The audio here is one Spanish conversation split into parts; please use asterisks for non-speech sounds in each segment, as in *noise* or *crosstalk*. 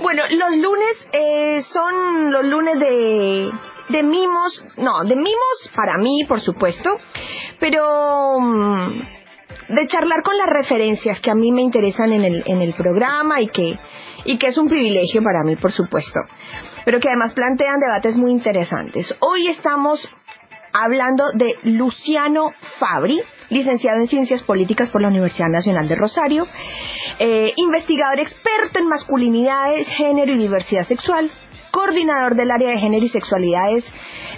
Bueno, los lunes eh, son los lunes de, de mimos, no, de mimos para mí, por supuesto, pero mm, de charlar con las referencias que a mí me interesan en el, en el programa y que, y que es un privilegio para mí, por supuesto, pero que además plantean debates muy interesantes. Hoy estamos hablando de Luciano Fabri, licenciado en Ciencias Políticas por la Universidad Nacional de Rosario, eh, investigador experto en masculinidades, género y diversidad sexual, coordinador del área de género y sexualidades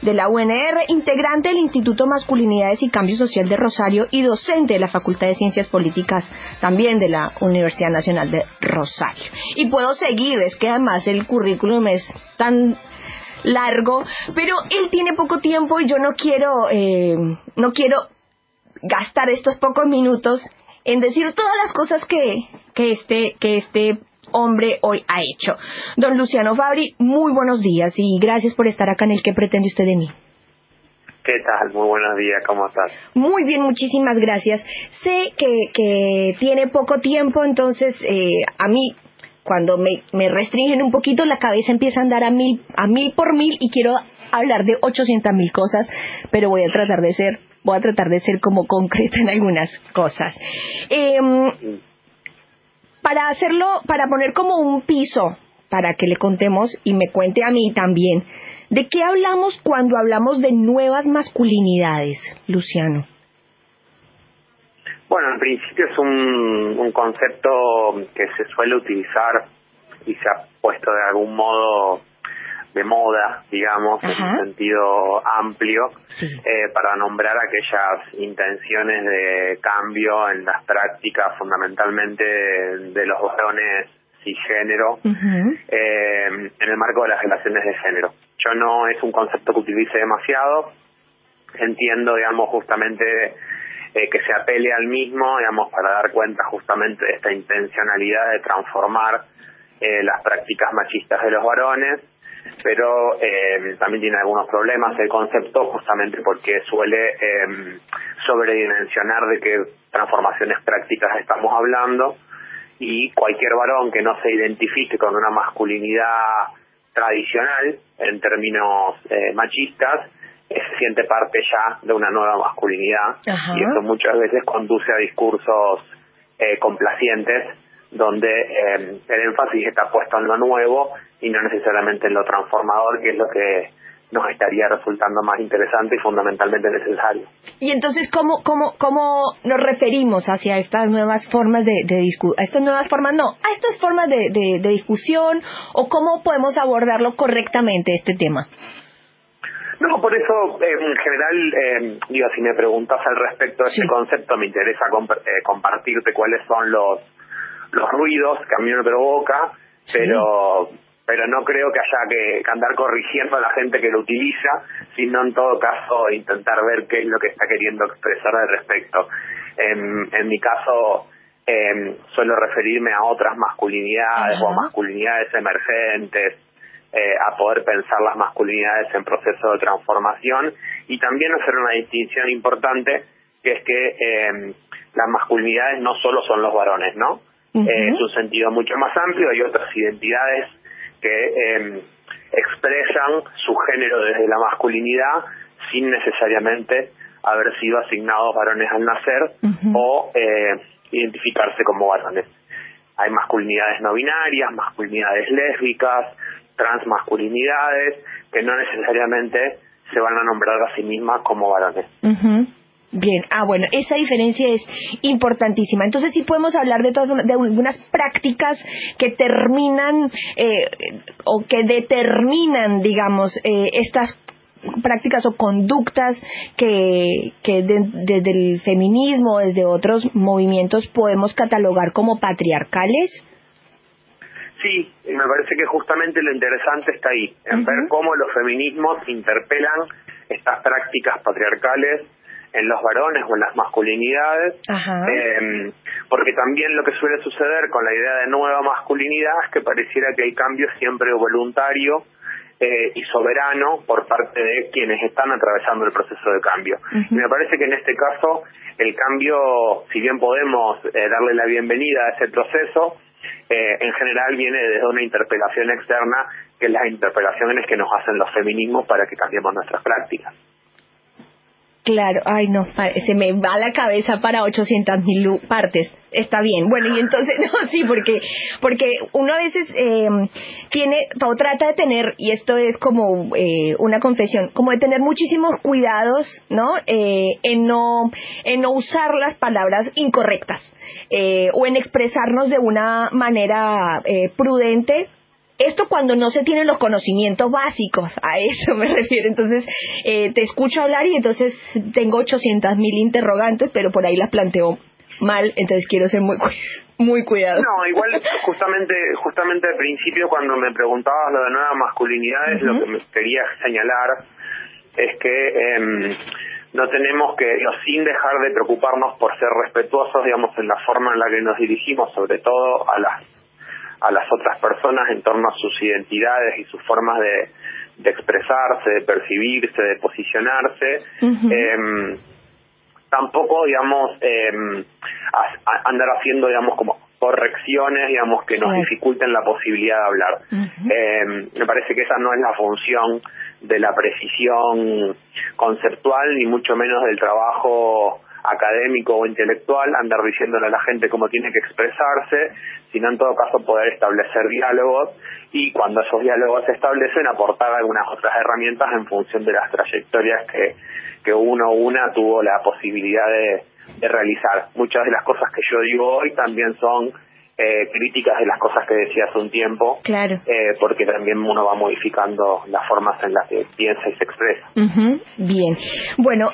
de la UNR, integrante del Instituto Masculinidades y Cambio Social de Rosario y docente de la Facultad de Ciencias Políticas también de la Universidad Nacional de Rosario. Y puedo seguir, es que además el currículum es tan largo, pero él tiene poco tiempo y yo no quiero, eh, no quiero gastar estos pocos minutos en decir todas las cosas que, que este, que este hombre hoy ha hecho. Don Luciano Fabri, muy buenos días y gracias por estar acá en el que pretende usted de mí. ¿Qué tal? Muy buenos días, ¿cómo estás? Muy bien, muchísimas gracias. Sé que, que tiene poco tiempo, entonces eh, a mí cuando me, restringen un poquito la cabeza empieza a andar a mil, a mil por mil y quiero hablar de 800 mil cosas, pero voy a tratar de ser, voy a tratar de ser como concreta en algunas cosas. Em, para hacerlo, para poner como un piso, para que le contemos y me cuente a mí también, ¿de qué hablamos cuando hablamos de nuevas masculinidades, Luciano? Bueno, en principio es un, un concepto que se suele utilizar y se ha puesto de algún modo de moda, digamos, en un sentido amplio, eh, para nombrar aquellas intenciones de cambio en las prácticas fundamentalmente de, los varones cisgénero eh, en el marco de las relaciones de género. Yo no es un concepto que utilice demasiado, entiendo, digamos, justamente eh, que se apele al mismo, digamos, para dar cuenta justamente de esta intencionalidad de transformar eh, las prácticas machistas de los varones, pero eh, también tiene algunos problemas el concepto justamente porque suele eh, sobredimensionar de qué transformaciones prácticas estamos hablando y cualquier varón que no se identifique con una masculinidad tradicional en términos machistas se siente parte ya de una nueva masculinidad y eso muchas veces conduce a discursos eh, complacientes donde eh, el énfasis está puesto en lo nuevo y no necesariamente en lo transformador, que es lo que nos estaría resultando más interesante y fundamentalmente necesario. Y entonces, ¿cómo, cómo, cómo nos referimos hacia estas nuevas formas de, de a estas nuevas formas, no, a estas formas de, de discusión o cómo podemos abordarlo correctamente este tema? No, por eso, en general, eh, digo, si me preguntas al respecto de este concepto, me interesa eh, compartirte cuáles son los, los ruidos que a mí me provoca, pero pero no creo que haya que, andar corrigiendo a la gente que lo utiliza, sino en todo caso intentar ver qué es lo que está queriendo expresar al respecto. En, en mi caso, eh, suelo referirme a otras masculinidades o masculinidades emergentes, eh, a poder pensar las masculinidades en proceso de transformación y también hacer una distinción importante que es que eh, las masculinidades no solo son los varones, ¿no? Eh, es un sentido mucho más amplio, hay otras identidades que expresan su género desde la masculinidad sin necesariamente haber sido asignados varones al nacer o identificarse como varones. Hay masculinidades no binarias, masculinidades lésbicas, transmasculinidades que no necesariamente se van a nombrar a sí mismas como varones. Bien, ah bueno, esa diferencia es importantísima. Entonces sí podemos hablar de todas de algunas prácticas que terminan eh, o que determinan, digamos, eh, estas prácticas o conductas que, que desde el feminismo, desde otros movimientos podemos catalogar como patriarcales. Sí, me parece que justamente lo interesante está ahí, en ver cómo los feminismos interpelan estas prácticas patriarcales en los varones o en las masculinidades, eh, porque también lo que suele suceder con la idea de nueva masculinidad es que pareciera que hay cambio siempre voluntario eh, y soberano por parte de quienes están atravesando el proceso de cambio. Y me parece que en este caso el cambio, si bien podemos eh, darle la bienvenida a ese proceso, eh, en general viene desde una interpelación externa, que es las interpelaciones que nos hacen los feminismos para que cambiemos nuestras prácticas. Claro, ay no, se me va la cabeza para 800 mil partes. Está bien. Bueno, y entonces, *laughs* no, sí, porque, porque uno a veces eh, tiene, o trata de tener, y esto es como eh, una confesión, como de tener muchísimos cuidados, ¿no? Eh, en no, en no usar las palabras incorrectas, eh, o en expresarnos de una manera eh, prudente, esto cuando no se tienen los conocimientos básicos, a eso me *laughs* refiero. Entonces, eh, te escucho hablar y entonces tengo 800 mil interrogantes, pero por ahí las planteo mal, entonces quiero ser muy *laughs* muy cuidado. No, igual justamente justamente al principio cuando me preguntabas lo de nuevas masculinidades, lo que me quería señalar es que eh, no tenemos que, sin dejar de preocuparnos por ser respetuosos, digamos, en la forma en la que nos dirigimos, sobre todo a las a las otras personas en torno a sus identidades y sus formas de, de expresarse, de percibirse, de posicionarse. eh, tampoco, digamos, eh, andar haciendo, digamos, como correcciones, digamos, que nos dificulten la posibilidad de hablar. eh, me parece que esa no es la función de la precisión conceptual, ni mucho menos del trabajo académico o intelectual, andar diciéndole a la gente cómo tiene que expresarse, sino en todo caso poder establecer diálogos y cuando esos diálogos se establecen aportar algunas otras herramientas en función de las trayectorias que, que uno o una tuvo la posibilidad de, de realizar. Muchas de las cosas que yo digo hoy también son eh, críticas de las cosas que decía hace un tiempo, claro. eh, porque también uno va modificando las formas en las que piensa y se expresa. Bien, bueno,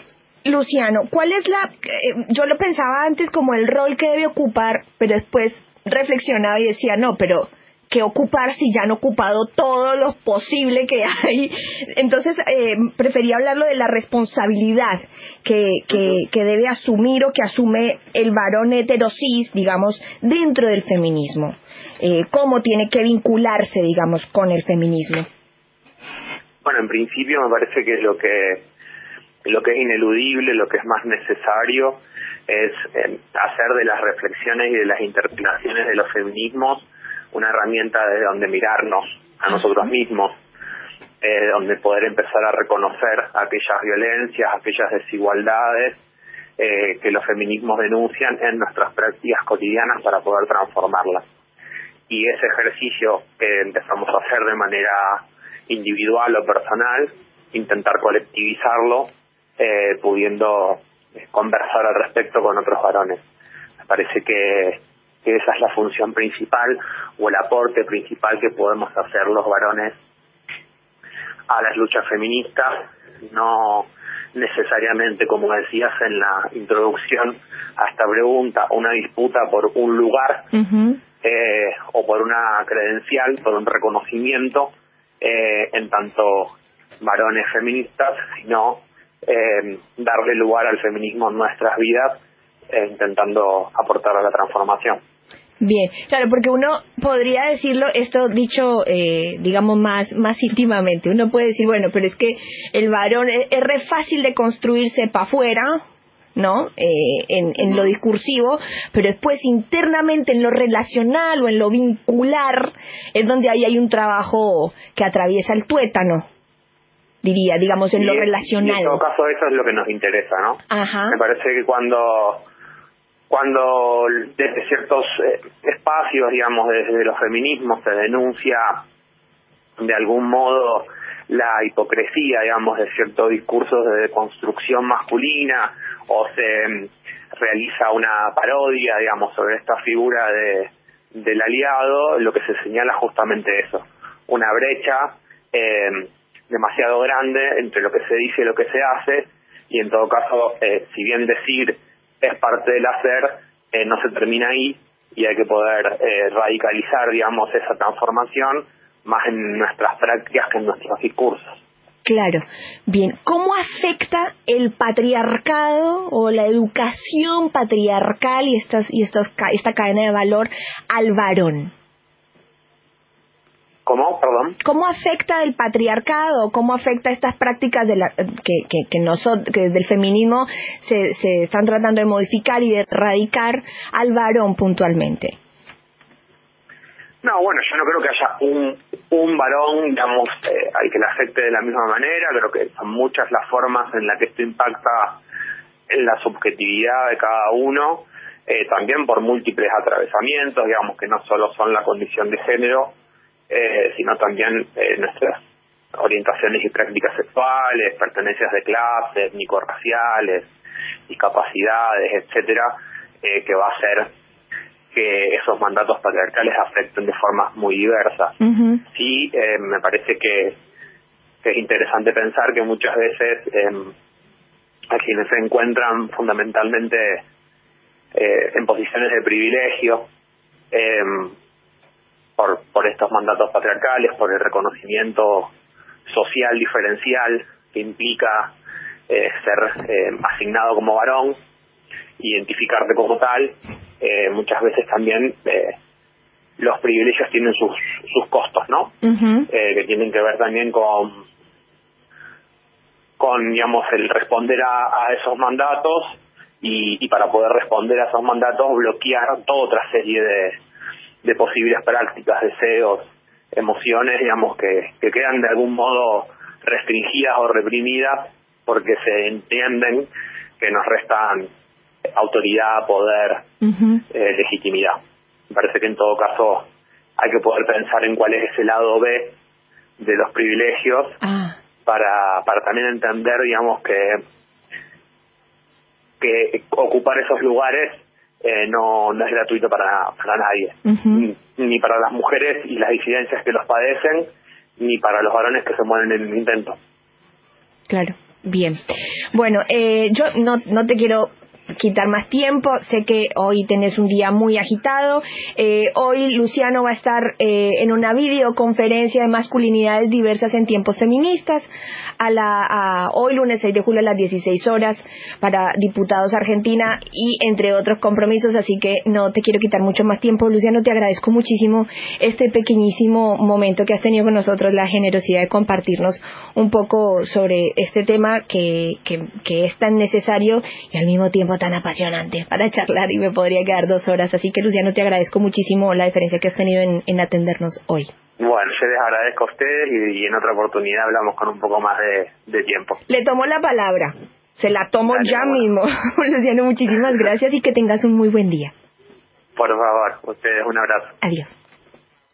Luciano, ¿cuál es la... Eh, yo lo pensaba antes como el rol que debe ocupar, pero después reflexionaba y decía, no, pero ¿qué ocupar si ya han ocupado todo lo posible que hay? Entonces, eh, prefería hablarlo de la responsabilidad que, que, que, debe asumir o que asume el varón heterosis, digamos, dentro del feminismo. Eh, ¿Cómo tiene que vincularse, digamos, con el feminismo? Bueno, en principio me parece que lo que lo que es ineludible, lo que es más necesario es eh, hacer de las reflexiones y de las interpretaciones de los feminismos una herramienta desde donde mirarnos a nosotros mismos, eh, donde poder empezar a reconocer aquellas violencias, aquellas desigualdades eh, que los feminismos denuncian en nuestras prácticas cotidianas para poder transformarlas. Y ese ejercicio que empezamos a hacer de manera individual o personal, intentar colectivizarlo eh, pudiendo conversar al respecto con otros varones. Me parece que, que esa es la función principal o el aporte principal que podemos hacer los varones a las luchas feministas, no necesariamente, como decías en la introducción a esta pregunta, una disputa por un lugar eh, o por una credencial, por un reconocimiento eh, en tanto varones feministas, sino eh, darle lugar al feminismo en nuestras vidas, eh, intentando aportar a la transformación. Bien, claro, porque uno podría decirlo, esto dicho, eh, digamos, más, más íntimamente, uno puede decir, bueno, pero es que el varón es, re fácil de construirse para afuera, ¿no? Eh, en, en lo discursivo, pero después internamente en lo relacional o en lo vincular es donde ahí hay un trabajo que atraviesa el tuétano, diría, digamos, en y lo es, relacional. En todo caso eso es lo que nos interesa, ¿no? Ajá. Me parece que cuando cuando desde ciertos eh, espacios, digamos, desde los feminismos se denuncia de algún modo la hipocresía, digamos, de ciertos discursos de construcción masculina o se mm, realiza una parodia, digamos, sobre esta figura de del aliado, lo que se señala justamente eso, una brecha eh, demasiado grande entre lo que se dice y lo que se hace y en todo caso, eh, si bien decir es parte del hacer, eh, no se termina ahí y hay que poder eh, radicalizar, digamos, esa transformación más en nuestras prácticas que en nuestros discursos. Claro. Bien, ¿cómo afecta el patriarcado o la educación patriarcal y, estas, y estas, esta cadena de valor al varón? ¿Cómo? Perdón. ¿Cómo afecta el patriarcado? ¿Cómo afecta estas prácticas de la, que, que, que, nosotros, que del feminismo se, se están tratando de modificar y de erradicar al varón puntualmente? No, bueno, yo no creo que haya un, un varón, digamos, eh, al que le afecte de la misma manera. Creo que son muchas las formas en las que esto impacta en la subjetividad de cada uno. Eh, también por múltiples atravesamientos, digamos, que no solo son la condición de género, eh, sino también eh, nuestras orientaciones y prácticas sexuales, pertenencias de clases, étnico-raciales, discapacidades, etcétera, eh, que va a hacer que esos mandatos patriarcales afecten de formas muy diversas. Sí, eh, me parece que, es interesante pensar que muchas veces eh, a quienes se encuentran fundamentalmente eh, en posiciones de privilegio por, por estos mandatos patriarcales, por el reconocimiento social diferencial que implica ser asignado como varón, identificarte como tal, eh, muchas veces también eh, los privilegios tienen sus, sus costos, ¿no? eh, que tienen que ver también con, con digamos, el responder a, esos mandatos y, y, para poder responder a esos mandatos bloquear toda otra serie de, de posibles prácticas, deseos, emociones, digamos, que, que quedan de algún modo restringidas o reprimidas porque se entienden que nos restan autoridad, poder, eh, legitimidad. Me parece que en todo caso hay que poder pensar en cuál es ese lado B de los privilegios ah. para, para también entender, digamos, que, que ocupar esos lugares eh, no, no es gratuito para, para nadie, ni, para las mujeres y las disidencias que los padecen, ni para los varones que se mueren en el intento. Claro. Bien. Bueno, eh, yo no, no te quiero quitar más tiempo. Sé que hoy tenés un día muy agitado. Eh, hoy Luciano va a estar eh, en una videoconferencia de masculinidades diversas en tiempos feministas a la hoy lunes 6 de julio a las 16 horas para diputados Argentina y entre otros compromisos. Así que no te quiero quitar mucho más tiempo. Luciano, te agradezco muchísimo este pequeñísimo momento que has tenido con nosotros, la generosidad de compartirnos un poco sobre este tema que, que, que es tan necesario y al mismo tiempo tan apasionante para charlar y me podría quedar dos horas. Así que Luciano, te agradezco muchísimo la diferencia que has tenido en, atendernos hoy. Bueno, yo les agradezco a ustedes y, en otra oportunidad hablamos con un poco más de, tiempo. Le tomo la palabra. Se la tomo ya mismo. *laughs* Luciano, muchísimas *laughs* gracias y que tengas un muy buen día. Por favor, ustedes un abrazo. Adiós.